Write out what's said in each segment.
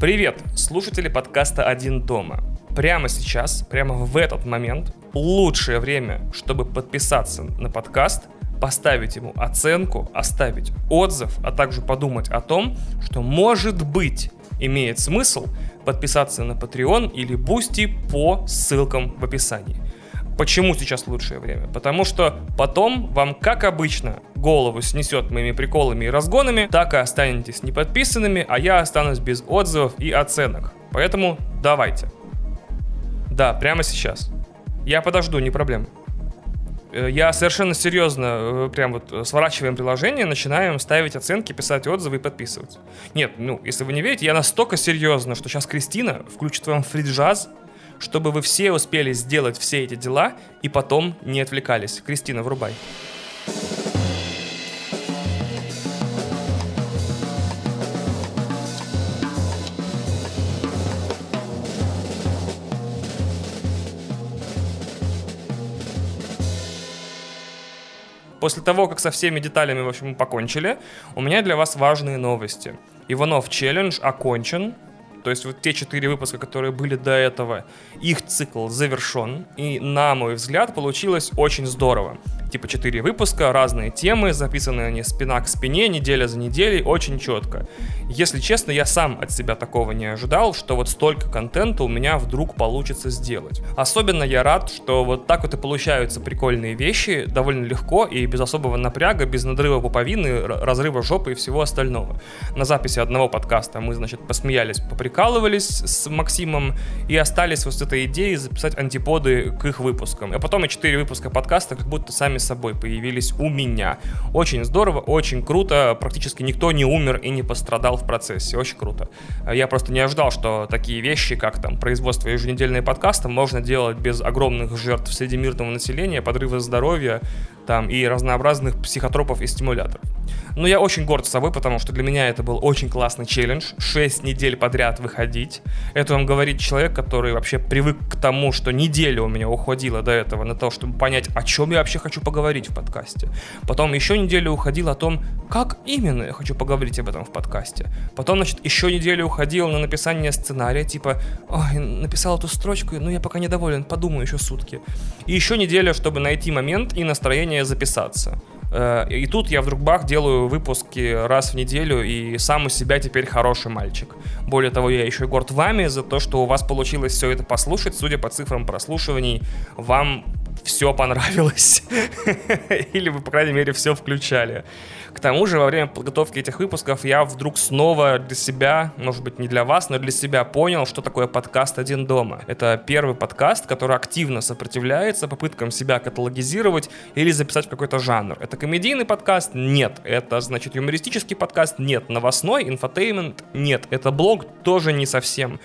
Привет, слушатели подкаста «Один дома». Прямо сейчас, прямо в этот момент, лучшее время, чтобы подписаться на подкаст, поставить ему оценку, оставить отзыв, а также подумать о том, что может быть имеет смысл подписаться на Patreon или Boosty по ссылкам в описании. Почему сейчас лучшее время? Потому что потом вам, как обычно, голову снесет моими приколами и разгонами, так и останетесь неподписанными, а я останусь без отзывов и оценок. Поэтому давайте. Да, прямо сейчас. Я подожду, не проблема. Э, я совершенно серьезно, э, прям вот сворачиваем приложение, начинаем ставить оценки, писать отзывы и подписываться. Нет, ну, если вы не верите, я настолько серьезно, что сейчас Кристина включит вам фриджаз, чтобы вы все успели сделать все эти дела и потом не отвлекались. Кристина, врубай. После того, как со всеми деталями, в общем, покончили, у меня для вас важные новости. Иванов челлендж окончен, то есть вот те четыре выпуска, которые были до этого, их цикл завершен. И, на мой взгляд, получилось очень здорово типа 4 выпуска, разные темы, записаны они спина к спине, неделя за неделей, очень четко. Если честно, я сам от себя такого не ожидал, что вот столько контента у меня вдруг получится сделать. Особенно я рад, что вот так вот и получаются прикольные вещи, довольно легко и без особого напряга, без надрыва пуповины, разрыва жопы и всего остального. На записи одного подкаста мы, значит, посмеялись, поприкалывались с Максимом и остались вот с этой идеей записать антиподы к их выпускам. А потом и 4 выпуска подкаста как будто сами собой появились у меня. Очень здорово, очень круто, практически никто не умер и не пострадал в процессе, очень круто. Я просто не ожидал, что такие вещи, как там производство еженедельные подкасты, можно делать без огромных жертв среди мирного населения, подрыва здоровья там и разнообразных психотропов и стимуляторов. Но я очень горд собой, потому что для меня это был очень классный челлендж. 6 недель подряд выходить. Это вам говорит человек, который вообще привык к тому, что неделя у меня уходила до этого на то, чтобы понять, о чем я вообще хочу поговорить в подкасте. Потом еще неделю уходил о том, как именно я хочу поговорить об этом в подкасте. Потом, значит, еще неделю уходил на написание сценария, типа, ой, написал эту строчку, но я пока недоволен, подумаю еще сутки. И еще неделя, чтобы найти момент и настроение записаться. Э, и тут я вдруг бах делаю выпуски раз в неделю и сам у себя теперь хороший мальчик. Более того, я еще и горд вами за то, что у вас получилось все это послушать. Судя по цифрам прослушиваний, вам все понравилось. Или вы, по крайней мере, все включали. К тому же, во время подготовки этих выпусков я вдруг снова для себя, может быть, не для вас, но для себя понял, что такое подкаст «Один дома». Это первый подкаст, который активно сопротивляется попыткам себя каталогизировать или записать в какой-то жанр. Это комедийный подкаст? Нет. Это, значит, юмористический подкаст? Нет. Новостной? Инфотеймент? Нет. Это блог? Тоже не совсем.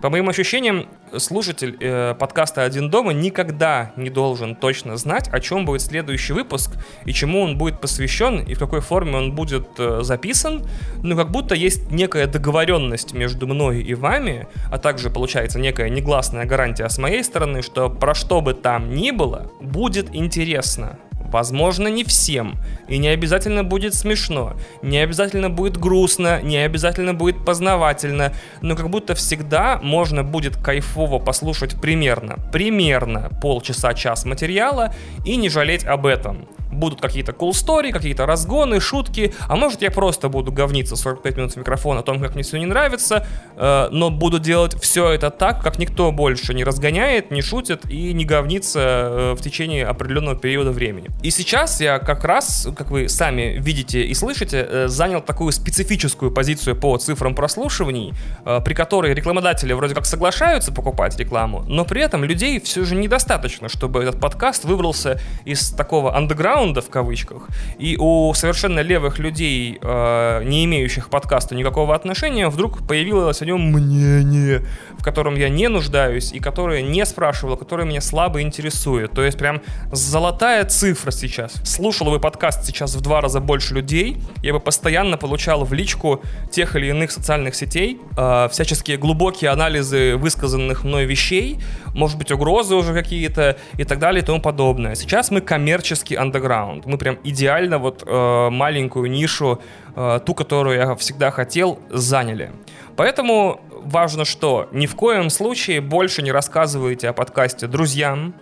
По моим ощущениям, слушатель э, подкаста «Один дома» никогда не должен точно знать, о чем будет следующий выпуск и чему он будет посвящен и в какой форме он будет э, записан. Ну, как будто есть некая договоренность между мной и вами, а также, получается, некая негласная гарантия с моей стороны, что про что бы там ни было, будет интересно. Возможно, не всем. И не обязательно будет смешно, не обязательно будет грустно, не обязательно будет познавательно, но как будто всегда можно будет кайфово послушать примерно, примерно полчаса-час материала и не жалеть об этом будут какие-то cool story, какие-то разгоны, шутки, а может я просто буду говниться 45 минут в микрофон о том, как мне все не нравится, э, но буду делать все это так, как никто больше не разгоняет, не шутит и не говнится э, в течение определенного периода времени. И сейчас я как раз, как вы сами видите и слышите, э, занял такую специфическую позицию по цифрам прослушиваний, э, при которой рекламодатели вроде как соглашаются покупать рекламу, но при этом людей все же недостаточно, чтобы этот подкаст выбрался из такого андеграунда андеграунда в кавычках, и у совершенно левых людей, э, не имеющих к подкасту никакого отношения, вдруг появилось о нем мнение, в котором я не нуждаюсь и которое не спрашивал, которое меня слабо интересует. То есть прям золотая цифра сейчас. Слушал бы подкаст сейчас в два раза больше людей, я бы постоянно получал в личку тех или иных социальных сетей э, всяческие глубокие анализы высказанных мной вещей, может быть угрозы уже какие-то и так далее и тому подобное. Сейчас мы коммерческий андеграунд раунд. Мы прям идеально вот э, маленькую нишу, э, ту, которую я всегда хотел, заняли. Поэтому важно что? Ни в коем случае больше не рассказывайте о подкасте друзьям,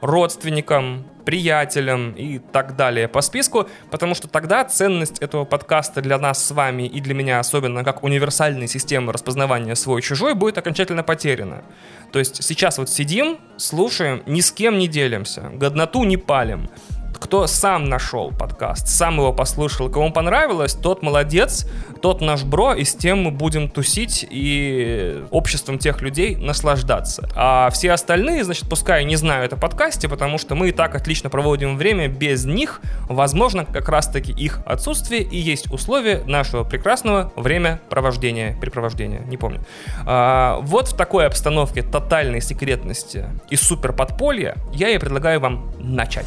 родственникам, приятелям и так далее по списку, потому что тогда ценность этого подкаста для нас с вами и для меня особенно как универсальной системы распознавания свой-чужой будет окончательно потеряна. То есть сейчас вот сидим, слушаем, ни с кем не делимся, годноту не палим кто сам нашел подкаст, сам его послушал, кому понравилось, тот молодец, тот наш бро, и с тем мы будем тусить и обществом тех людей наслаждаться. А все остальные, значит, пускай не знают о подкасте, потому что мы и так отлично проводим время без них, возможно, как раз-таки их отсутствие и есть условия нашего прекрасного времяпровождения, препровождения, не помню. А, вот в такой обстановке тотальной секретности и супер подполья я и предлагаю вам начать.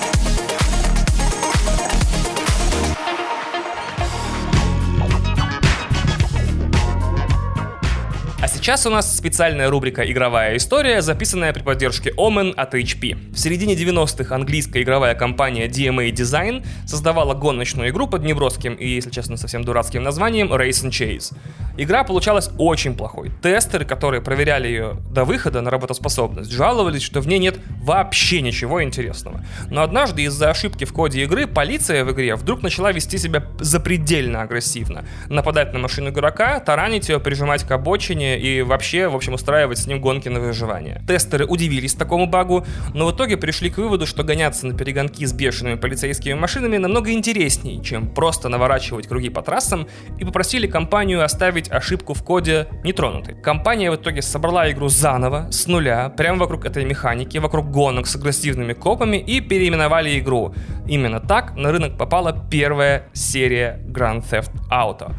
Сейчас у нас специальная рубрика «Игровая история», записанная при поддержке Omen от HP. В середине 90-х английская игровая компания DMA Design создавала гоночную игру под неброским и, если честно, совсем дурацким названием Race and Chase. Игра получалась очень плохой. Тестеры, которые проверяли ее до выхода на работоспособность, жаловались, что в ней нет вообще ничего интересного. Но однажды из-за ошибки в коде игры полиция в игре вдруг начала вести себя запредельно агрессивно. Нападать на машину игрока, таранить ее, прижимать к обочине и вообще, в общем, устраивать с ним гонки на выживание. Тестеры удивились такому багу, но в итоге пришли к выводу, что гоняться на перегонки с бешеными полицейскими машинами намного интереснее, чем просто наворачивать круги по трассам, и попросили компанию оставить ошибку в коде нетронутой. Компания в итоге собрала игру заново, с нуля, прямо вокруг этой механики, вокруг гонок с агрессивными копами и переименовали игру. Именно так на рынок попала первая серия Grand Theft Auto.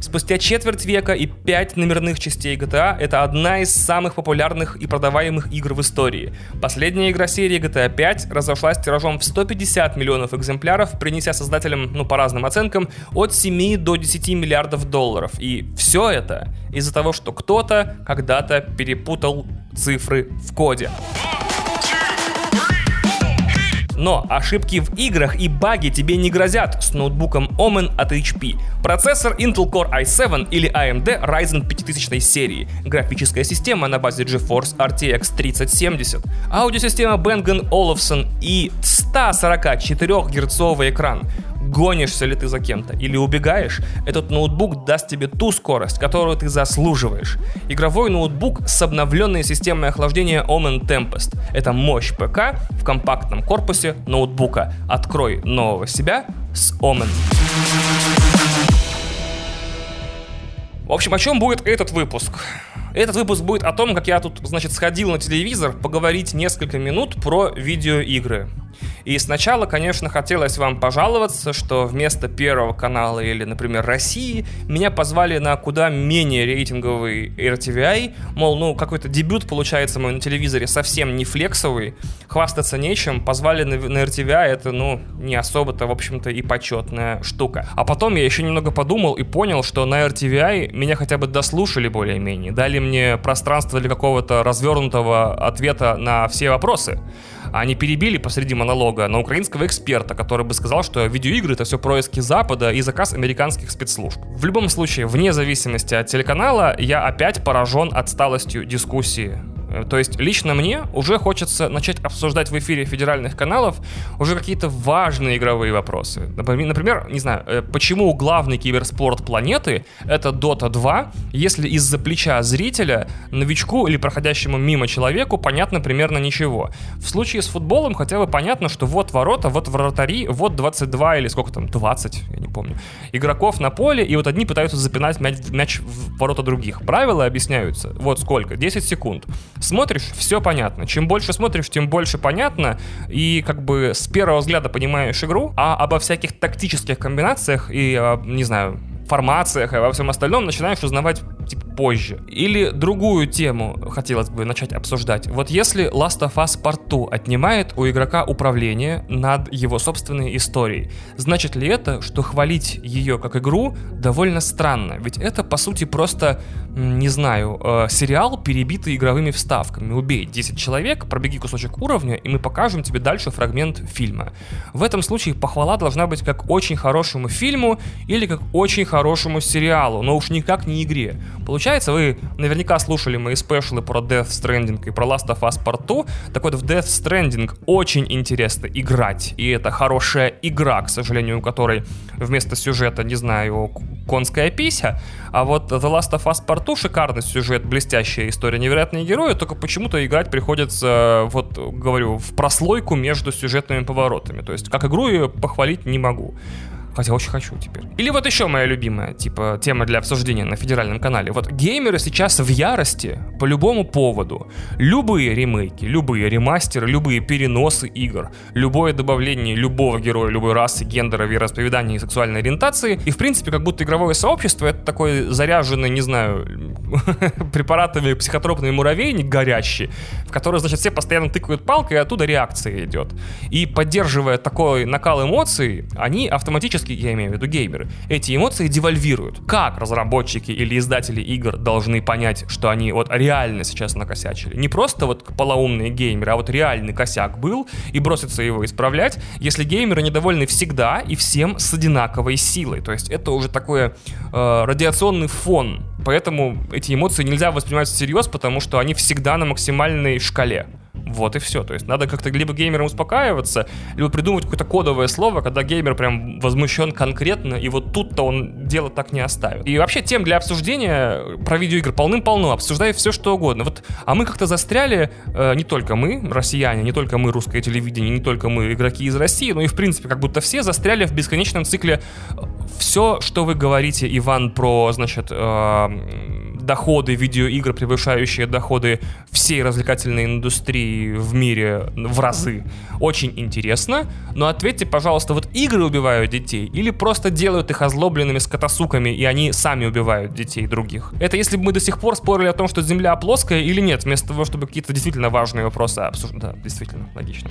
Спустя четверть века и пять номерных частей GTA — это одна из самых популярных и продаваемых игр в истории. Последняя игра серии GTA 5 разошлась тиражом в 150 миллионов экземпляров, принеся создателям, ну по разным оценкам, от 7 до 10 миллиардов долларов. И все это из-за того, что кто-то когда-то перепутал цифры в коде. Но ошибки в играх и баги тебе не грозят с ноутбуком Omen от HP. Процессор Intel Core i7 или AMD Ryzen 5000 серии. Графическая система на базе GeForce RTX 3070. Аудиосистема Bang Olufsen и 144 герцовый экран гонишься ли ты за кем-то или убегаешь, этот ноутбук даст тебе ту скорость, которую ты заслуживаешь. Игровой ноутбук с обновленной системой охлаждения Omen Tempest. Это мощь ПК в компактном корпусе ноутбука. Открой нового себя с Omen. В общем, о чем будет этот выпуск? Этот выпуск будет о том, как я тут, значит, сходил на телевизор поговорить несколько минут про видеоигры. И сначала, конечно, хотелось вам пожаловаться, что вместо Первого канала или, например, России, меня позвали на куда менее рейтинговый RTVI, мол, ну, какой-то дебют получается мой на телевизоре совсем не флексовый, хвастаться нечем, позвали на, на RTVI, это, ну, не особо-то, в общем-то, и почетная штука. А потом я еще немного подумал и понял, что на RTVI меня хотя бы дослушали более-менее, дали мне пространство для какого-то развернутого ответа на все вопросы. Они перебили посреди монолога на украинского эксперта, который бы сказал, что видеоигры это все происки Запада и заказ американских спецслужб. В любом случае, вне зависимости от телеканала, я опять поражен отсталостью дискуссии то есть лично мне уже хочется начать обсуждать в эфире федеральных каналов уже какие-то важные игровые вопросы. Например, не знаю, э, почему главный киберспорт планеты это Dota 2, если из-за плеча зрителя новичку или проходящему мимо человеку понятно примерно ничего. В случае с футболом хотя бы понятно, что вот ворота, вот вратари, вот 22 или сколько там, 20, я не помню, игроков на поле, и вот одни пытаются запинать мяч, мяч в ворота других. Правила объясняются. Вот сколько? 10 секунд. Смотришь, все понятно. Чем больше смотришь, тем больше понятно. И как бы с первого взгляда понимаешь игру, а обо всяких тактических комбинациях и, а, не знаю, формациях и во всем остальном начинаешь узнавать типа, позже. Или другую тему хотелось бы начать обсуждать. Вот если Last of Us Part 2 отнимает у игрока управление над его собственной историей, значит ли это, что хвалить ее как игру довольно странно? Ведь это, по сути, просто, не знаю, э, сериал, перебитый игровыми вставками. Убей 10 человек, пробеги кусочек уровня, и мы покажем тебе дальше фрагмент фильма. В этом случае похвала должна быть как очень хорошему фильму или как очень хорошему сериалу, но уж никак не игре. Получается, вы наверняка слушали мои спешлы про Death Stranding и про Last of Us Part 2. Так вот, в Death Stranding очень интересно играть. И это хорошая игра, к сожалению, у которой вместо сюжета, не знаю, конская пися. А вот The Last of Us Part 2 шикарный сюжет, блестящая история, невероятные герои, только почему-то играть приходится, вот говорю, в прослойку между сюжетными поворотами. То есть как игру ее похвалить не могу. Хотя очень хочу теперь. Или вот еще моя любимая, типа, тема для обсуждения на федеральном канале. Вот геймеры сейчас в ярости по любому поводу. Любые ремейки, любые ремастеры, любые переносы игр, любое добавление любого героя, любой расы, гендера, вероисповедания и сексуальной ориентации. И, в принципе, как будто игровое сообщество — это такой заряженный, не знаю, препаратами психотропный муравейник горящий, в который, значит, все постоянно тыкают палкой, и оттуда реакция идет. И поддерживая такой накал эмоций, они автоматически подростки, я имею в виду геймеры, эти эмоции девальвируют. Как разработчики или издатели игр должны понять, что они вот реально сейчас накосячили? Не просто вот полоумные геймеры, а вот реальный косяк был и броситься его исправлять, если геймеры недовольны всегда и всем с одинаковой силой. То есть это уже такой э, радиационный фон. Поэтому эти эмоции нельзя воспринимать всерьез, потому что они всегда на максимальной шкале. Вот и все. То есть надо как-то либо геймерам успокаиваться, либо придумать какое-то кодовое слово, когда геймер прям возмущен конкретно, и вот тут-то он дело так не оставит. И вообще тем для обсуждения про видеоигры полным-полно, обсуждай все что угодно. Вот, а мы как-то застряли, э, не только мы, россияне, не только мы, русское телевидение, не только мы, игроки из России, но и в принципе как будто все застряли в бесконечном цикле все, что вы говорите, Иван, про, значит, э, доходы видеоигр, превышающие доходы всей развлекательной индустрии в мире в разы. Очень интересно. Но ответьте, пожалуйста, вот игры убивают детей или просто делают их озлобленными скотосуками, и они сами убивают детей других? Это если бы мы до сих пор спорили о том, что Земля плоская или нет, вместо того, чтобы какие-то действительно важные вопросы обсуждать. Да, действительно, логично.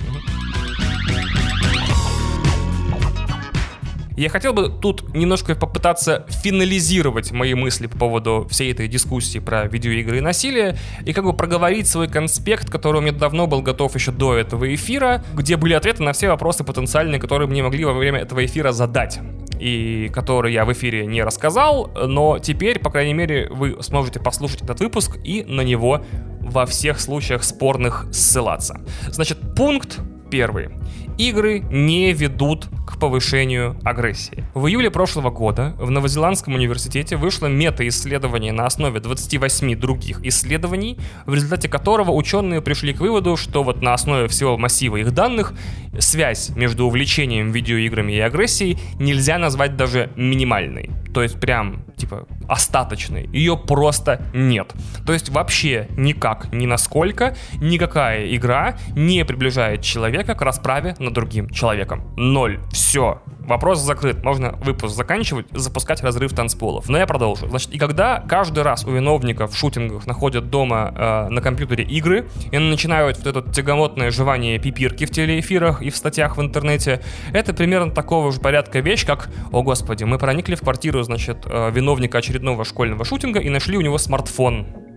Я хотел бы тут немножко попытаться финализировать мои мысли по поводу всей этой дискуссии про видеоигры и насилие, и как бы проговорить свой конспект, который у меня давно был готов еще до этого эфира, где были ответы на все вопросы потенциальные, которые мне могли во время этого эфира задать и которые я в эфире не рассказал, но теперь, по крайней мере, вы сможете послушать этот выпуск и на него во всех случаях спорных ссылаться. Значит, пункт первый игры не ведут к повышению агрессии. В июле прошлого года в Новозеландском университете вышло мета-исследование на основе 28 других исследований, в результате которого ученые пришли к выводу, что вот на основе всего массива их данных связь между увлечением видеоиграми и агрессией нельзя назвать даже минимальной. То есть прям, типа, остаточной. Ее просто нет. То есть вообще никак, ни насколько, никакая игра не приближает человека к расправе над другим человеком. Ноль. Все. Вопрос закрыт. Можно выпуск заканчивать, запускать разрыв танцполов. Но я продолжу. Значит, и когда каждый раз у виновников в шутингах находят дома э, на компьютере игры и начинают вот это тягомотное жевание пипирки в телеэфирах и в статьях в интернете, это примерно такого же порядка вещь, как «О, господи, мы проникли в квартиру, значит, э, виновника очередного школьного шутинга и нашли у него смартфон».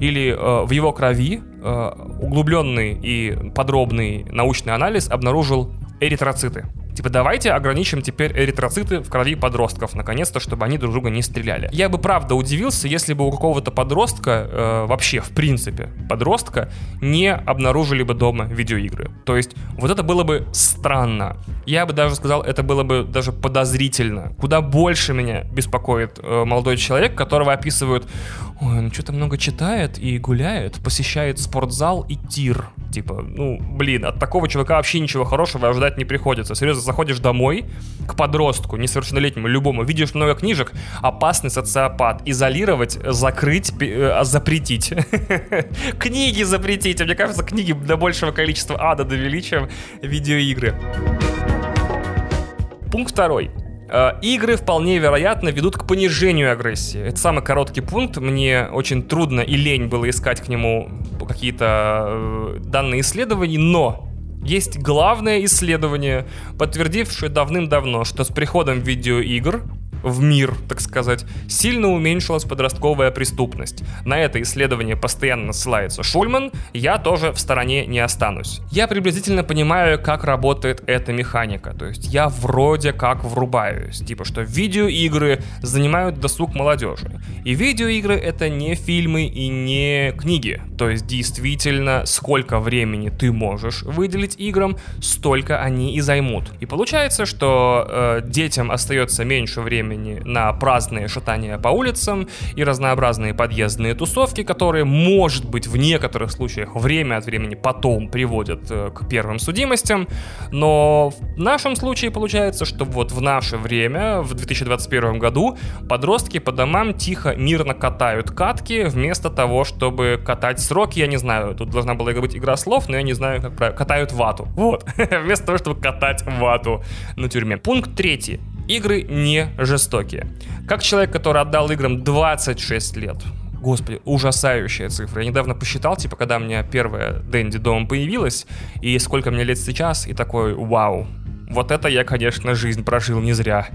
Или э, в его крови э, углубленный и подробный научный анализ обнаружил эритроциты. Типа, давайте ограничим теперь эритроциты в крови подростков, наконец-то, чтобы они друг друга не стреляли. Я бы правда удивился, если бы у какого-то подростка, э, вообще, в принципе, подростка, не обнаружили бы дома видеоигры. То есть, вот это было бы странно. Я бы даже сказал, это было бы даже подозрительно. Куда больше меня беспокоит э, молодой человек, которого описывают, ой, он что-то много читает и гуляет, посещает спортзал и тир. Типа, ну, блин, от такого чувака вообще ничего хорошего ожидать не приходится. Серьезно, заходишь домой к подростку, несовершеннолетнему, любому, видишь много книжек, опасный социопат, изолировать, закрыть, э, запретить. Книги запретить. Мне кажется, книги до большего количества ада довели, чем видеоигры. Пункт второй. Э, игры вполне вероятно ведут к понижению агрессии. Это самый короткий пункт. Мне очень трудно и лень было искать к нему какие-то э, данные исследований, но есть главное исследование, подтвердившее давным-давно, что с приходом видеоигр в мир, так сказать, сильно уменьшилась подростковая преступность. На это исследование постоянно ссылается Шульман, я тоже в стороне не останусь. Я приблизительно понимаю, как работает эта механика, то есть я вроде как врубаюсь, типа что видеоигры занимают досуг молодежи. И видеоигры это не фильмы и не книги, то есть действительно сколько времени ты можешь выделить играм, столько они и займут. И получается, что э, детям остается меньше времени на праздные шатания по улицам и разнообразные подъездные тусовки, которые, может быть, в некоторых случаях время от времени потом приводят э, к первым судимостям. Но в нашем случае получается, что вот в наше время, в 2021 году, подростки по домам тихо, мирно катают катки, вместо того, чтобы катать сроки, я не знаю, тут должна была быть игра слов, но я не знаю, как правильно, катают вату. Вот, вместо того, чтобы катать вату на тюрьме. Пункт третий. Игры не жестокие. Как человек, который отдал играм 26 лет, Господи, ужасающая цифра. Я недавно посчитал, типа, когда у меня первая Дэнди дома появилась, и сколько мне лет сейчас, и такой, вау, вот это я, конечно, жизнь прожил не зря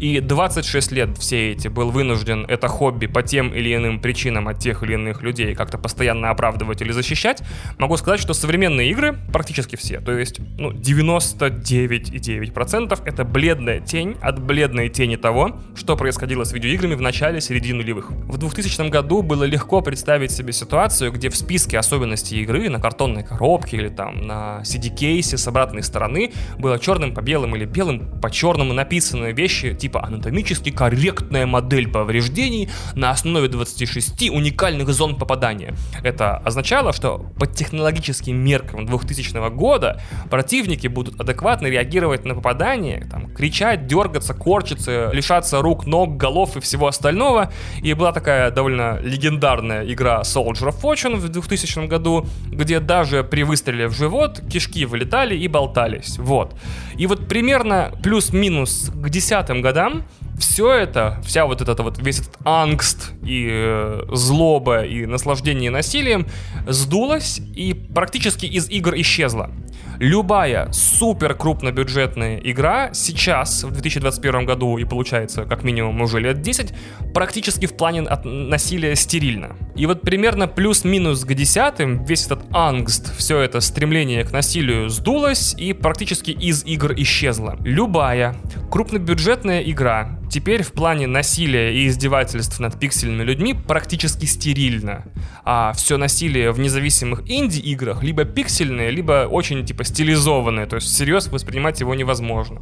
и 26 лет все эти был вынужден это хобби по тем или иным причинам от тех или иных людей как-то постоянно оправдывать или защищать, могу сказать, что современные игры, практически все, то есть ну, 99,9% это бледная тень от бледной тени того, что происходило с видеоиграми в начале середины нулевых. В 2000 году было легко представить себе ситуацию, где в списке особенностей игры на картонной коробке или там на CD-кейсе с обратной стороны было черным по белым или белым по черному написаны вещи типа типа анатомически корректная модель повреждений на основе 26 уникальных зон попадания. Это означало, что по технологическим меркам 2000 года противники будут адекватно реагировать на попадание, там, кричать, дергаться, корчиться, лишаться рук, ног, голов и всего остального. И была такая довольно легендарная игра Soldier of Fortune в 2000 году, где даже при выстреле в живот кишки вылетали и болтались. Вот. И вот примерно плюс-минус к десятым годам годам все это, вся вот эта вот, весь этот angst и э, злоба и наслаждение насилием сдулось и практически из игр исчезла любая супер крупнобюджетная игра сейчас, в 2021 году, и получается как минимум уже лет 10, практически в плане от насилия стерильно. И вот примерно плюс-минус к десятым весь этот angst, все это стремление к насилию сдулось и практически из игр исчезло. Любая крупнобюджетная игра теперь в плане насилия и издевательств над пиксельными людьми практически стерильно. А все насилие в независимых инди-играх либо пиксельное, либо очень типа стилизованное, то есть всерьез воспринимать его невозможно.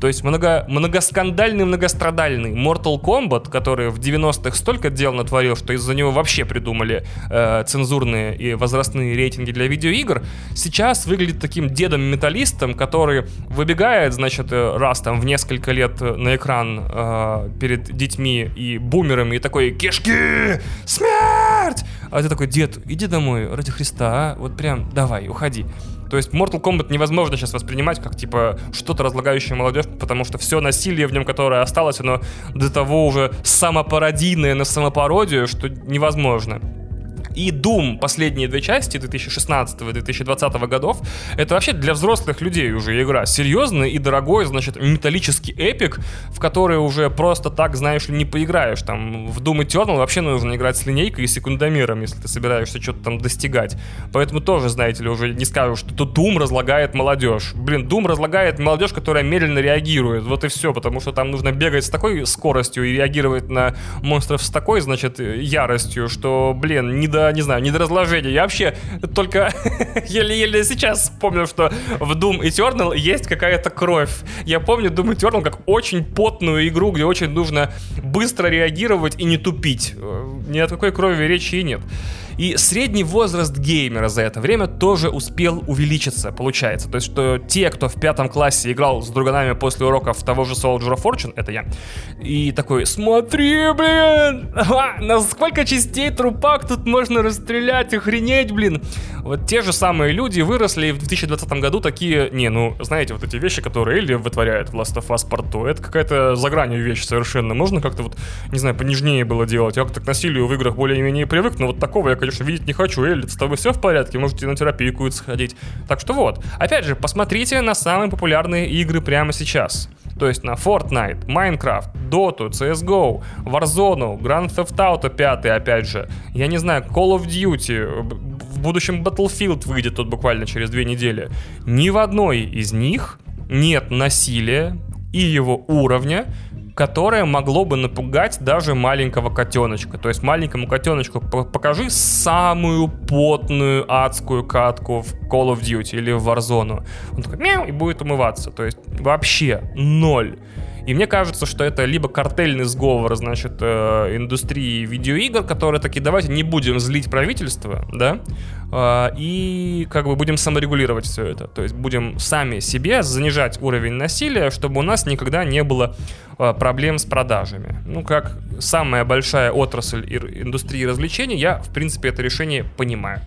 То есть много, многоскандальный, многострадальный Mortal Kombat, который в 90-х столько дел натворил, что из-за него вообще придумали э, цензурные и возрастные рейтинги для видеоигр, сейчас выглядит таким дедом-металлистом, который выбегает, значит, э, раз там в несколько лет на экран э, перед детьми и бумерами и такой «Кишки! Смерть!» А ты такой «Дед, иди домой, ради Христа, а? вот прям давай, уходи». То есть Mortal Kombat невозможно сейчас воспринимать как, типа, что-то разлагающее молодежь, потому что все насилие в нем, которое осталось, оно до того уже самопародийное на самопародию, что невозможно. И Doom, последние две части 2016 и 2020 годов, это вообще для взрослых людей уже игра. Серьезный и дорогой, значит, металлический эпик, в который уже просто так, знаешь не поиграешь. Там в Doom Eternal вообще нужно играть с линейкой и секундомером, если ты собираешься что-то там достигать. Поэтому тоже, знаете ли, уже не скажу, что тут Doom разлагает молодежь. Блин, Doom разлагает молодежь, которая медленно реагирует. Вот и все, потому что там нужно бегать с такой скоростью и реагировать на монстров с такой, значит, яростью, что, блин, не до не знаю, не до разложения. Я вообще только еле-еле сейчас вспомнил, что в Doom Eternal есть какая-то кровь. Я помню Doom Eternal как очень потную игру, где очень нужно быстро реагировать и не тупить. Ни о какой крови речи и нет. И средний возраст геймера за это время тоже успел увеличиться, получается. То есть, что те, кто в пятом классе играл с друганами после уроков того же Soldier of Fortune, это я, и такой, смотри, блин, а, на сколько частей трупак тут можно расстрелять, охренеть, блин. Вот те же самые люди выросли в 2020 году такие, не, ну, знаете, вот эти вещи, которые Элли вытворяет в Last of Us порту, это какая-то за гранью вещь совершенно. Можно как-то вот, не знаю, понежнее было делать. Я как-то к насилию в играх более-менее привык, но вот такого я, конечно, видеть не хочу. Элли, с тобой все в порядке? Можете на терапию какую-то сходить. Так что вот. Опять же, посмотрите на самые популярные игры прямо сейчас. То есть на Fortnite, Minecraft, Dota, CSGO, Warzone, Grand Theft Auto 5, опять же. Я не знаю, Call of Duty, в будущем Battlefield выйдет тут буквально через две недели. Ни в одной из них нет насилия и его уровня, которое могло бы напугать даже маленького котеночка. То есть маленькому котеночку покажи самую потную адскую катку в Call of Duty или в Warzone. Он такой мяу и будет умываться. То есть вообще ноль. И мне кажется, что это либо картельный сговор, значит, э, индустрии видеоигр, которые такие, давайте не будем злить правительство, да, э, и как бы будем саморегулировать все это. То есть будем сами себе занижать уровень насилия, чтобы у нас никогда не было э, проблем с продажами. Ну, как самая большая отрасль индустрии развлечений, я, в принципе, это решение понимаю.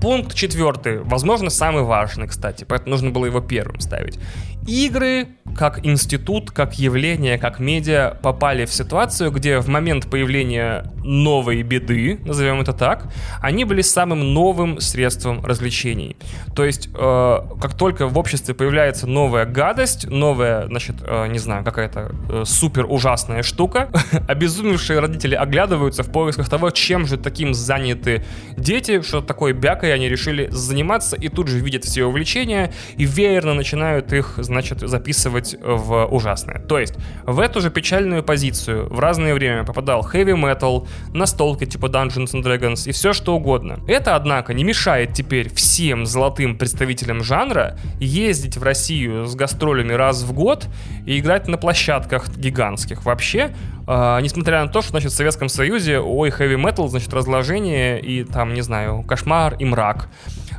Пункт четвертый, возможно, самый важный, кстати, поэтому нужно было его первым ставить. Игры, как институт, как явление, как медиа, попали в ситуацию, где в момент появления новой беды, назовем это так, они были самым новым средством развлечений. То есть, э, как только в обществе появляется новая гадость, новая, значит, э, не знаю, какая-то э, супер ужасная штука, обезумевшие родители оглядываются в поисках того, чем же таким заняты дети, что такое бякой они решили заниматься, и тут же видят все увлечения, и веерно начинают их, значит, записывать в ужасное. То есть в эту же печальную позицию в разное время попадал heavy metal, настолки типа Dungeons and Dragons и все что угодно. Это, однако, не мешает теперь всем золотым представителям жанра ездить в Россию с гастролями раз в год и играть на площадках гигантских. Вообще, э, несмотря на то, что, значит, в Советском Союзе, ой, heavy metal, значит, разложение и там, не знаю, кошмар и мрак.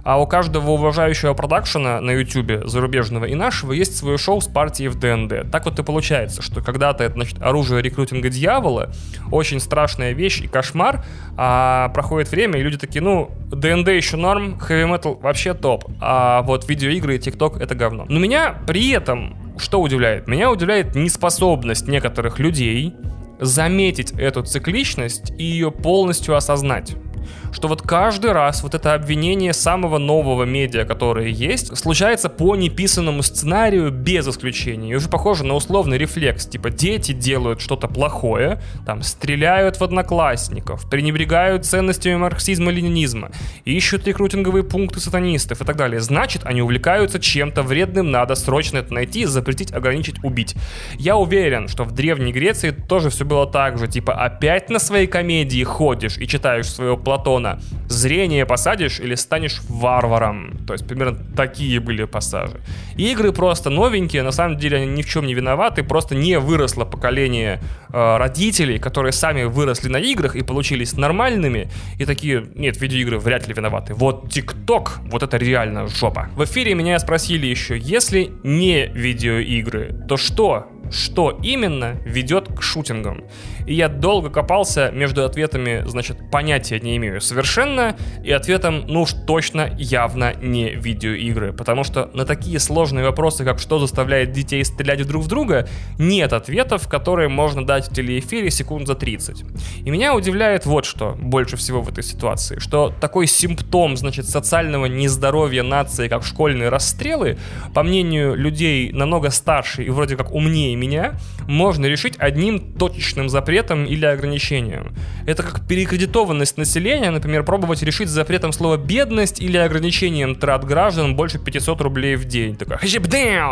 А у каждого уважающего продакшена на YouTube, зарубежного и нашего, есть свое шоу с партией в ДНД. Так вот и получается, что когда-то это, значит, оружие рекрутинга дьявола, очень страшная вещь и кошмар, а проходит время, и люди такие, ну, ДНД еще норм, хэви метал вообще топ, а вот видеоигры и ТикТок это говно. Но меня при этом что удивляет? Меня удивляет неспособность некоторых людей заметить эту цикличность и ее полностью осознать что вот каждый раз вот это обвинение самого нового медиа, которое есть, случается по неписанному сценарию без исключения. И уже похоже на условный рефлекс. Типа дети делают что-то плохое, там стреляют в одноклассников, пренебрегают ценностями марксизма-ленинизма, ищут рекрутинговые пункты сатанистов и так далее. Значит, они увлекаются чем-то вредным, надо срочно это найти, запретить, ограничить, убить. Я уверен, что в Древней Греции тоже все было так же. Типа опять на своей комедии ходишь и читаешь своего Платона, Платона. Зрение посадишь или станешь варваром. То есть примерно такие были пассажи. Игры просто новенькие, на самом деле они ни в чем не виноваты, просто не выросло поколение э, родителей, которые сами выросли на играх и получились нормальными, и такие, нет, видеоигры вряд ли виноваты. Вот ТикТок, вот это реально жопа. В эфире меня спросили еще, если не видеоигры, то что? Что именно ведет к шутингам? И я долго копался между ответами, значит, понятия не имею совершенно, и ответом, ну уж точно, явно не видеоигры. Потому что на такие сложные вопросы, как что заставляет детей стрелять друг в друга, нет ответов, которые можно дать в телеэфире секунд за 30. И меня удивляет вот что больше всего в этой ситуации, что такой симптом, значит, социального нездоровья нации, как школьные расстрелы, по мнению людей намного старше и вроде как умнее меня, можно решить одним точечным запретом или ограничением. Это как перекредитованность населения, например, пробовать решить запретом слова «бедность» или ограничением трат граждан больше 500 рублей в день. Такой,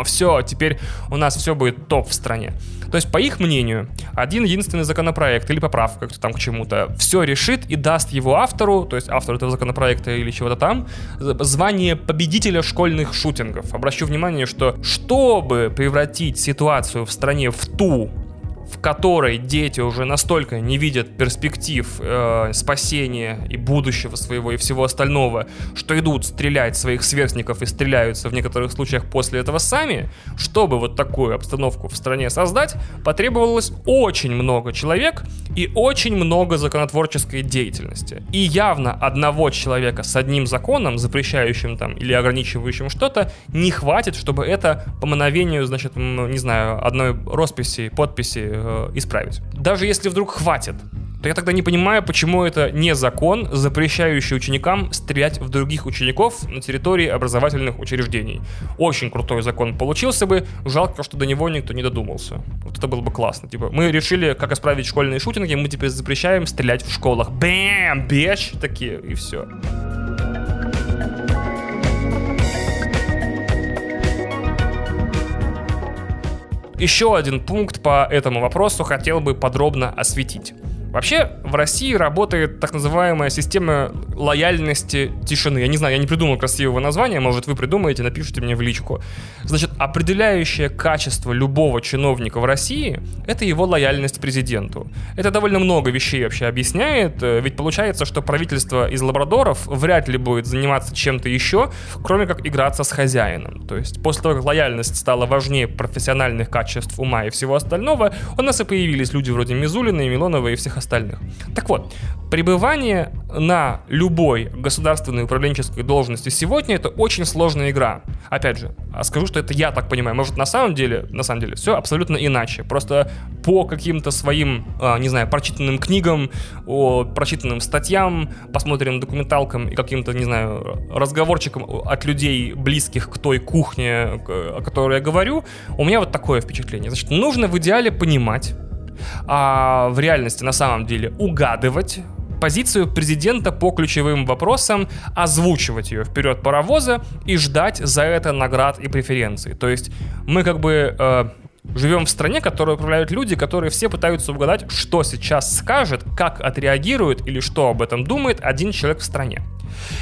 все, теперь у нас все будет топ в стране. То есть, по их мнению, один единственный законопроект или поправка там к чему-то все решит и даст его автору, то есть автору этого законопроекта или чего-то там, звание победителя школьных шутингов. Обращу внимание, что чтобы превратить ситуацию в стране в ту, в которой дети уже настолько не видят перспектив э, спасения и будущего своего и всего остального, что идут стрелять своих сверстников и стреляются в некоторых случаях после этого сами, чтобы вот такую обстановку в стране создать, потребовалось очень много человек и очень много законотворческой деятельности. И явно одного человека с одним законом, запрещающим там или ограничивающим что-то, не хватит, чтобы это по мановению, значит, не знаю, одной росписи, подписи э, исправить. Даже если вдруг хватит, то я тогда не понимаю, почему это не закон, запрещающий ученикам стрелять в других учеников на территории образовательных учреждений. Очень крутой закон получился бы, жалко, что до него никто не додумался. Вот это было бы классно. Типа, мы решили, как исправить школьные шутинги, мы теперь запрещаем стрелять в школах. Бэм, беч, такие, и все. Еще один пункт по этому вопросу хотел бы подробно осветить. Вообще, в России работает так называемая система лояльности тишины. Я не знаю, я не придумал красивого названия, может, вы придумаете, напишите мне в личку. Значит, определяющее качество любого чиновника в России — это его лояльность президенту. Это довольно много вещей вообще объясняет, э, ведь получается, что правительство из лабрадоров вряд ли будет заниматься чем-то еще, кроме как играться с хозяином. То есть после того, как лояльность стала важнее профессиональных качеств ума и всего остального, у нас и появились люди вроде Мизулина и Милонова и всех остальных остальных. Так вот, пребывание на любой государственной управленческой должности сегодня это очень сложная игра. Опять же, а скажу, что это я так понимаю. Может, на самом деле, на самом деле, все абсолютно иначе. Просто по каким-то своим, а, не знаю, прочитанным книгам, прочитанным статьям, посмотрим документалкам и каким-то, не знаю, разговорчикам от людей, близких к той кухне, о которой я говорю, у меня вот такое впечатление. Значит, нужно в идеале понимать, а в реальности на самом деле угадывать позицию президента по ключевым вопросам, озвучивать ее вперед паровоза и ждать за это наград и преференций. То есть мы как бы э, живем в стране, которой управляют люди, которые все пытаются угадать, что сейчас скажет, как отреагирует или что об этом думает один человек в стране.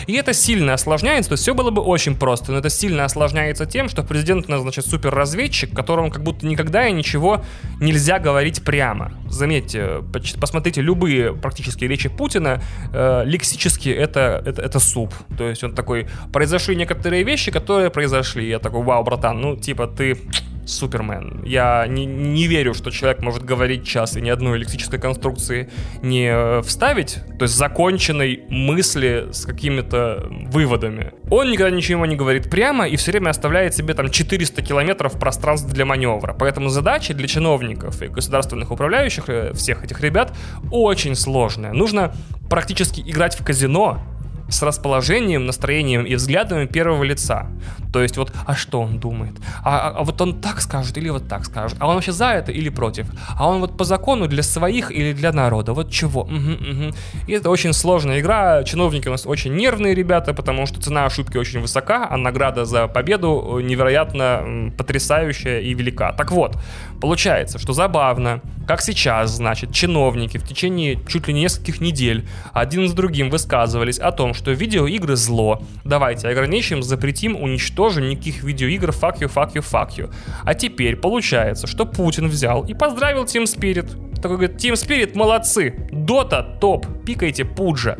И это сильно осложняется, то есть все было бы очень просто, но это сильно осложняется тем, что президент назначит суперразведчик, которому как будто никогда и ничего нельзя говорить прямо. Заметьте, посмотрите любые практически речи Путина, э, лексически это, это, это суп. То есть он такой, произошли некоторые вещи, которые произошли. Я такой, вау, братан, ну типа ты Супермен. Я не, не верю, что человек может говорить час и ни одной электрической конструкции не э, вставить, то есть законченной мысли с какими-то выводами. Он никогда ничего не говорит прямо и все время оставляет себе там 400 километров пространства для маневра. Поэтому задача для чиновников и государственных управляющих, э, всех этих ребят, очень сложная. Нужно практически играть в казино, с расположением, настроением и взглядами первого лица. То есть вот, а что он думает? А, а, а вот он так скажет или вот так скажет? А он вообще за это или против? А он вот по закону для своих или для народа? Вот чего? Угу, угу. И это очень сложная игра. Чиновники у нас очень нервные ребята, потому что цена ошибки очень высока, а награда за победу невероятно потрясающая и велика. Так вот, получается, что забавно, как сейчас, значит, чиновники в течение чуть ли не нескольких недель один с другим высказывались о том, что видеоигры зло. Давайте ограничим, запретим, уничтожим никаких видеоигр, fuck you, fuck you, fuck you. А теперь получается, что Путин взял и поздравил Team Spirit. Такой говорит, Team Spirit молодцы, Дота топ, пикайте Пуджа.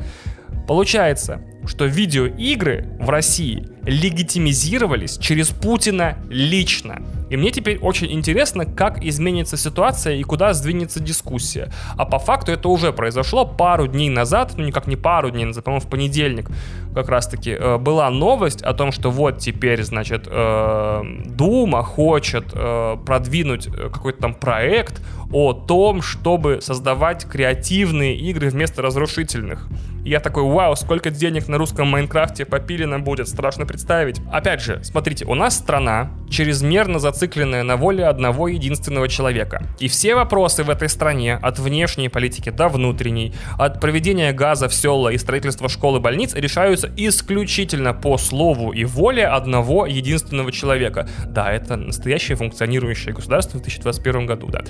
Получается, что видеоигры в России легитимизировались через Путина лично. И мне теперь очень интересно, как изменится ситуация и куда сдвинется дискуссия. А по факту это уже произошло пару дней назад, ну никак не пару дней назад, по-моему, в понедельник как раз-таки э, была новость о том, что вот теперь, значит, э, Дума хочет э, продвинуть какой-то там проект о том, чтобы создавать креативные игры вместо разрушительных. И я такой, вау, сколько денег русском Майнкрафте попилено будет, страшно представить. Опять же, смотрите, у нас страна чрезмерно зацикленная на воле одного единственного человека. И все вопросы в этой стране, от внешней политики до внутренней, от проведения газа в села и строительства школ и больниц, решаются исключительно по слову и воле одного единственного человека. Да, это настоящее функционирующее государство в 2021 году, да.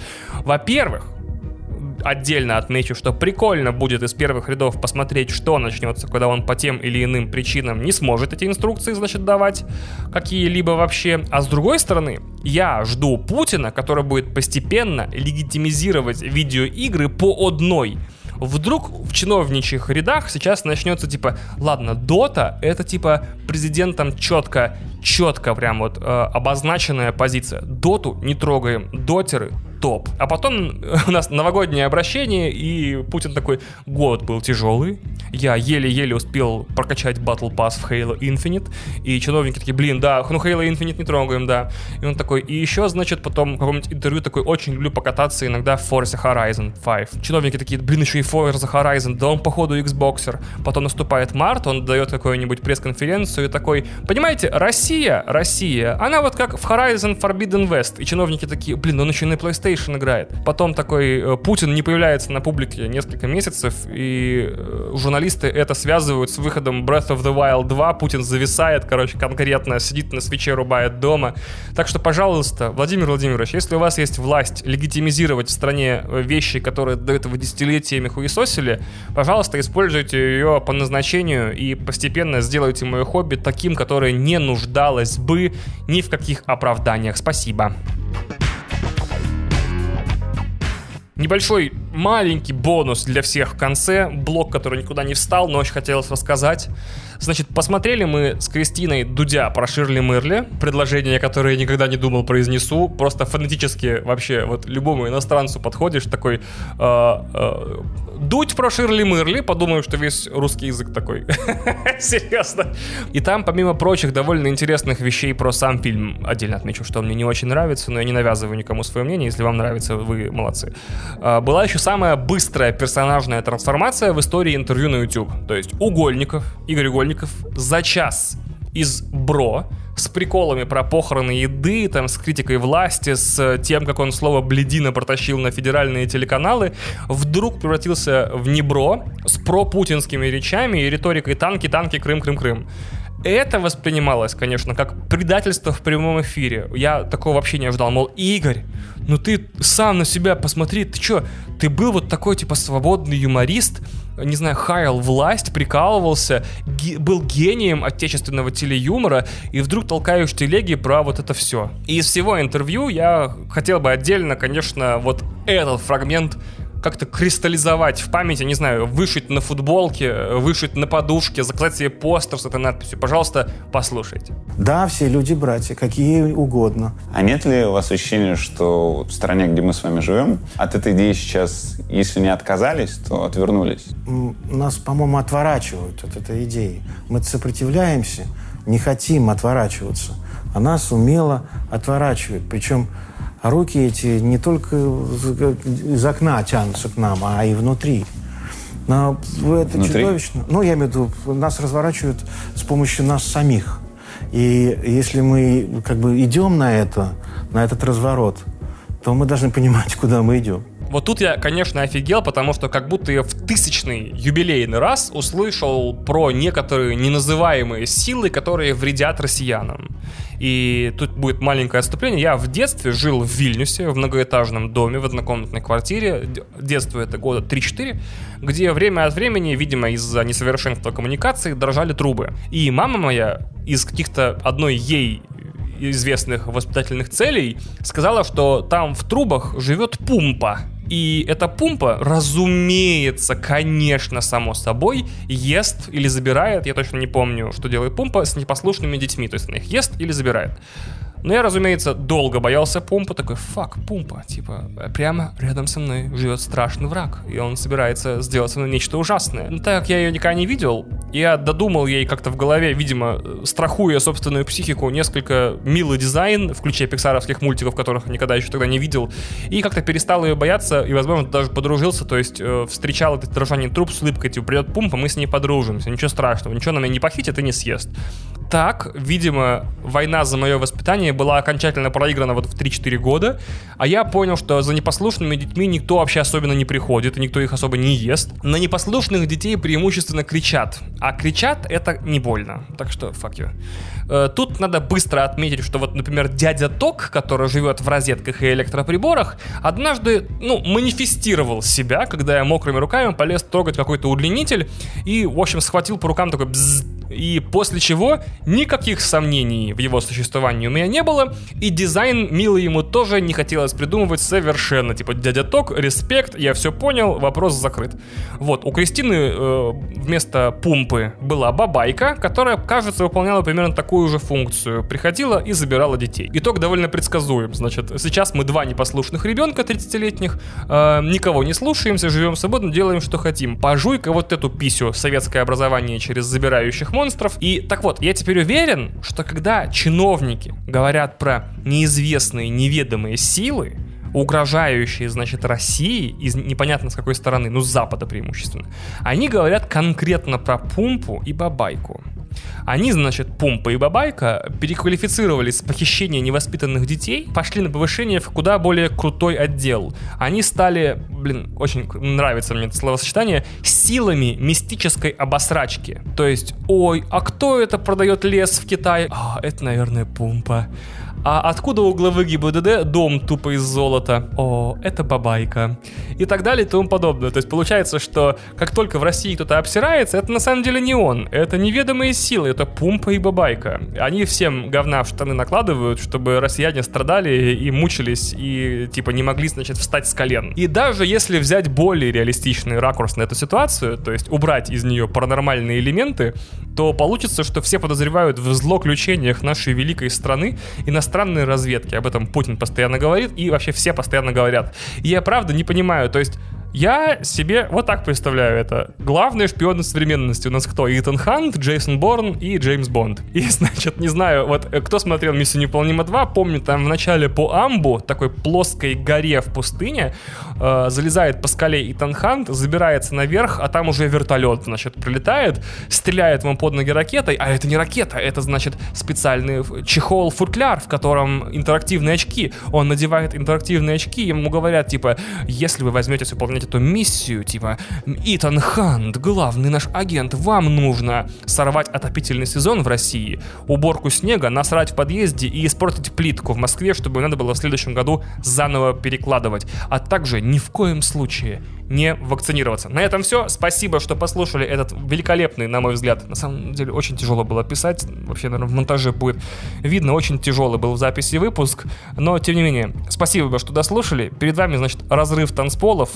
Во-первых, отдельно отмечу, что прикольно будет из первых рядов посмотреть, что начнется, когда он по тем или иным причинам не сможет эти инструкции, значит, давать какие-либо вообще. А с другой стороны, я жду Путина, который будет постепенно легитимизировать видеоигры по одной вдруг в чиновничьих рядах сейчас начнется типа, ладно, Дота это типа президентом четко, четко прям вот э, обозначенная позиция. Доту не трогаем, дотеры топ. А потом у нас новогоднее обращение, и Путин такой, год был тяжелый, я еле-еле успел прокачать Battle Pass в Halo Infinite, и чиновники такие, блин, да, ну Halo Infinite не трогаем, да. И он такой, и еще, значит, потом в каком-нибудь интервью такой, очень люблю покататься иногда в Forza Horizon 5. Чиновники такие, блин, еще и Forza Horizon, да он походу Xboxer. Потом наступает март, он дает какую-нибудь пресс-конференцию и такой, понимаете, Россия, Россия, она вот как в Horizon Forbidden West. И чиновники такие, блин, он еще и на PlayStation PlayStation играет. Потом такой э, Путин не появляется на публике несколько месяцев, и э, журналисты это связывают с выходом Breath of the Wild 2. Путин зависает, короче, конкретно сидит на свече, рубает дома. Так что, пожалуйста, Владимир Владимирович, если у вас есть власть легитимизировать в стране э, вещи, которые до этого десятилетиями хуесосили, пожалуйста, используйте ее по назначению и постепенно сделайте мое хобби таким, которое не нуждалось бы ни в каких оправданиях. Спасибо. Небольшой маленький бонус для всех в конце. Блок, который никуда не встал, но очень хотелось рассказать. Значит, посмотрели мы с Кристиной Дудя про Ширли Мырли. Предложение, которое я никогда не думал произнесу. Просто фонетически вообще вот любому иностранцу подходишь, такой... Э, э, Дудь про Ширли Мырли, подумаю, что весь русский язык такой. Серьезно. И там, помимо прочих, довольно интересных вещей про сам фильм. Отдельно отмечу, что он мне не очень нравится, но я не навязываю никому свое мнение. Если вам нравится, вы молодцы. А, была еще самая быстрая персонажная трансформация в истории интервью на YouTube. То есть Угольников, Игорь Угольников за час из бро с приколами про похороны еды, там, с критикой власти, с тем, как он слово «бледина» протащил на федеральные телеканалы, вдруг превратился в небро с пропутинскими речами и риторикой «танки, танки, Крым, Крым, Крым». Это воспринималось, конечно, как предательство в прямом эфире. Я такого вообще не ожидал. Мол, Игорь, ну ты сам на себя посмотри, ты чё, ты был вот такой, типа, свободный юморист, не знаю, хаял власть, прикалывался, ге- был гением отечественного телеюмора, и вдруг толкаешь телеги про вот это все. И из всего интервью я хотел бы отдельно, конечно, вот этот фрагмент как-то кристаллизовать в памяти, не знаю, вышить на футболке, вышить на подушке, заклать себе постер с этой надписью. Пожалуйста, послушайте. Да, все люди братья, какие угодно. А нет ли у вас ощущения, что в стране, где мы с вами живем, от этой идеи сейчас, если не отказались, то отвернулись? Нас, по-моему, отворачивают от этой идеи. Мы сопротивляемся, не хотим отворачиваться. А нас умело отворачивают. Причем а руки эти не только из окна тянутся к нам, а и внутри. Но это внутри? чудовищно. Ну, я имею в виду, нас разворачивают с помощью нас самих. И если мы как бы идем на это, на этот разворот, то мы должны понимать, куда мы идем. Вот тут я, конечно, офигел, потому что как будто я в тысячный юбилейный раз услышал про некоторые неназываемые силы, которые вредят россиянам. И тут будет маленькое отступление. Я в детстве жил в Вильнюсе, в многоэтажном доме, в однокомнатной квартире. Детство это года 3-4, где время от времени, видимо, из-за несовершенства коммуникации, дрожали трубы. И мама моя из каких-то одной ей известных воспитательных целей сказала, что там в трубах живет пумпа. И эта пумпа, разумеется, конечно, само собой, ест или забирает, я точно не помню, что делает пумпа с непослушными детьми, то есть она их ест или забирает. Но я, разумеется, долго боялся Пумпа, такой, фак, Пумпа, типа, прямо рядом со мной живет страшный враг, и он собирается сделать со мной нечто ужасное. Но так как я ее никогда не видел, я додумал ей как-то в голове, видимо, страхуя собственную психику, несколько милый дизайн, включая пиксаровских мультиков, которых никогда еще тогда не видел, и как-то перестал ее бояться, и, возможно, даже подружился, то есть э, встречал этот дрожание труп с улыбкой, типа, придет Пумпа, мы с ней подружимся, ничего страшного, ничего на меня не похитит и не съест. Так, видимо, война за мое воспитание была окончательно проиграна вот в 3-4 года, а я понял, что за непослушными детьми никто вообще особенно не приходит, и никто их особо не ест. На непослушных детей преимущественно кричат, а кричат это не больно, так что fuck you. Э, тут надо быстро отметить, что вот, например, дядя Ток, который живет в розетках и электроприборах, однажды, ну, манифестировал себя, когда я мокрыми руками полез трогать какой-то удлинитель и, в общем, схватил по рукам такой бзз, и после чего никаких сомнений в его существовании у меня не было, и дизайн милый ему тоже не хотелось придумывать совершенно. Типа, дядя Ток, респект, я все понял, вопрос закрыт. Вот, у Кристины э, вместо пумпы была бабайка, которая, кажется, выполняла примерно такую же функцию. Приходила и забирала детей. Итог довольно предсказуем. Значит, сейчас мы два непослушных ребенка 30-летних, э, никого не слушаемся, живем свободно, делаем, что хотим. Пожуй-ка вот эту писю советское образование через забирающих монстров. И так вот, я теперь уверен, что когда чиновники говорят про неизвестные, неведомые силы, угрожающие, значит, России из непонятно с какой стороны, ну, с Запада преимущественно, они говорят конкретно про Пумпу и Бабайку. Они, значит, Пумпа и Бабайка переквалифицировались с похищения невоспитанных детей, пошли на повышение в куда более крутой отдел. Они стали, блин, очень нравится мне это словосочетание, силами мистической обосрачки. То есть, ой, а кто это продает лес в Китае? А, это, наверное, Пумпа. А откуда у главы ГИБДД дом тупо из золота? О, это бабайка. И так далее и тому подобное. То есть получается, что как только в России кто-то обсирается, это на самом деле не он. Это неведомые силы, это пумпа и бабайка. Они всем говна в штаны накладывают, чтобы россияне страдали и мучились, и типа не могли, значит, встать с колен. И даже если взять более реалистичный ракурс на эту ситуацию, то есть убрать из нее паранормальные элементы, то получится, что все подозревают в злоключениях нашей великой страны иностранные разведки. Об этом Путин постоянно говорит, и вообще все постоянно говорят. И я правда не понимаю, то есть я себе вот так представляю это. Главные шпионы современности у нас кто? Итан Хант, Джейсон Борн и Джеймс Бонд. И, значит, не знаю, вот э, кто смотрел «Миссию невыполнима 2», помню, там в начале по Амбу, такой плоской горе в пустыне, э, залезает по скале Итан Хант, забирается наверх, а там уже вертолет, значит, прилетает, стреляет ему под ноги ракетой, а это не ракета, это, значит, специальный чехол-футляр, в котором интерактивные очки. Он надевает интерактивные очки, ему говорят, типа, если вы возьметесь выполнять эту миссию, типа, Итан Хант, главный наш агент, вам нужно сорвать отопительный сезон в России, уборку снега, насрать в подъезде и испортить плитку в Москве, чтобы надо было в следующем году заново перекладывать. А также ни в коем случае не вакцинироваться. На этом все. Спасибо, что послушали этот великолепный, на мой взгляд. На самом деле, очень тяжело было писать. Вообще, наверное, в монтаже будет видно. Очень тяжелый был в записи выпуск. Но, тем не менее, спасибо, что дослушали. Перед вами, значит, разрыв танцполов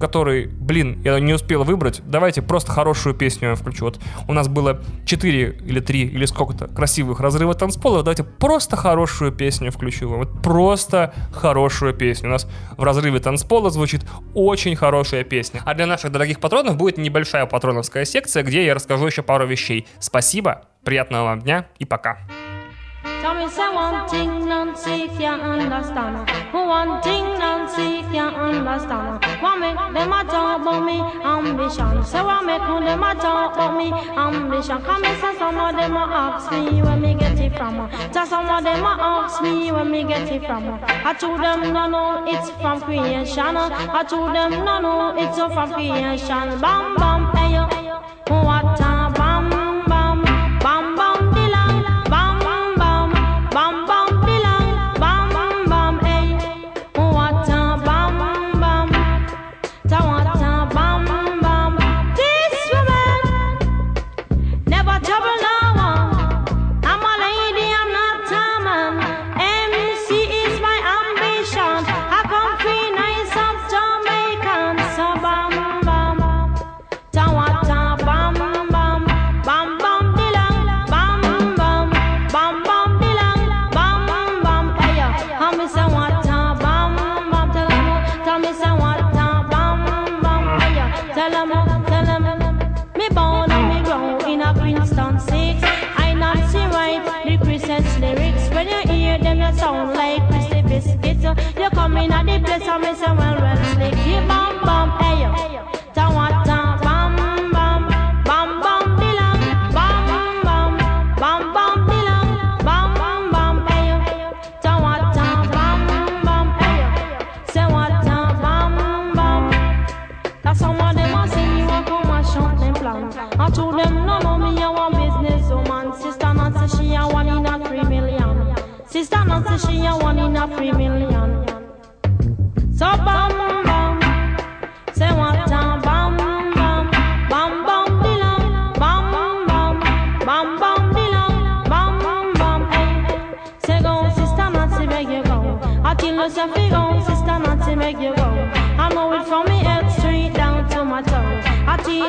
который, блин, я не успел выбрать, давайте просто хорошую песню я включу. Вот у нас было 4 или 3 или сколько-то красивых разрыва танцполов, давайте просто хорошую песню включу. Вот просто хорошую песню. У нас в разрыве танцпола звучит очень хорошая песня. А для наших дорогих патронов будет небольшая патроновская секция, где я расскажу еще пару вещей. Спасибо, приятного вам дня и пока. Tell me say one thing, Nancy, you understand. One thing, Nancy, you understand. What make them a talk about me ambition? Say what make them a talk about me ambition? Come and say some of them a ask me where me get it from. Just some of them a ask me where me get it from. I told them no, no, it's from creation. I told them no, no, it's from creation. Bam, bam, hey yo, what a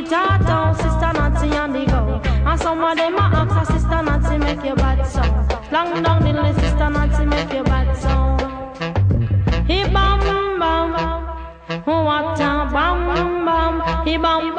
with Sister Nancy and the girl, And some of them are after Sister Nancy make your bad song. Long down the list, Sister Nancy make your bad song. He bam bam, oh, what a bam bam, he bam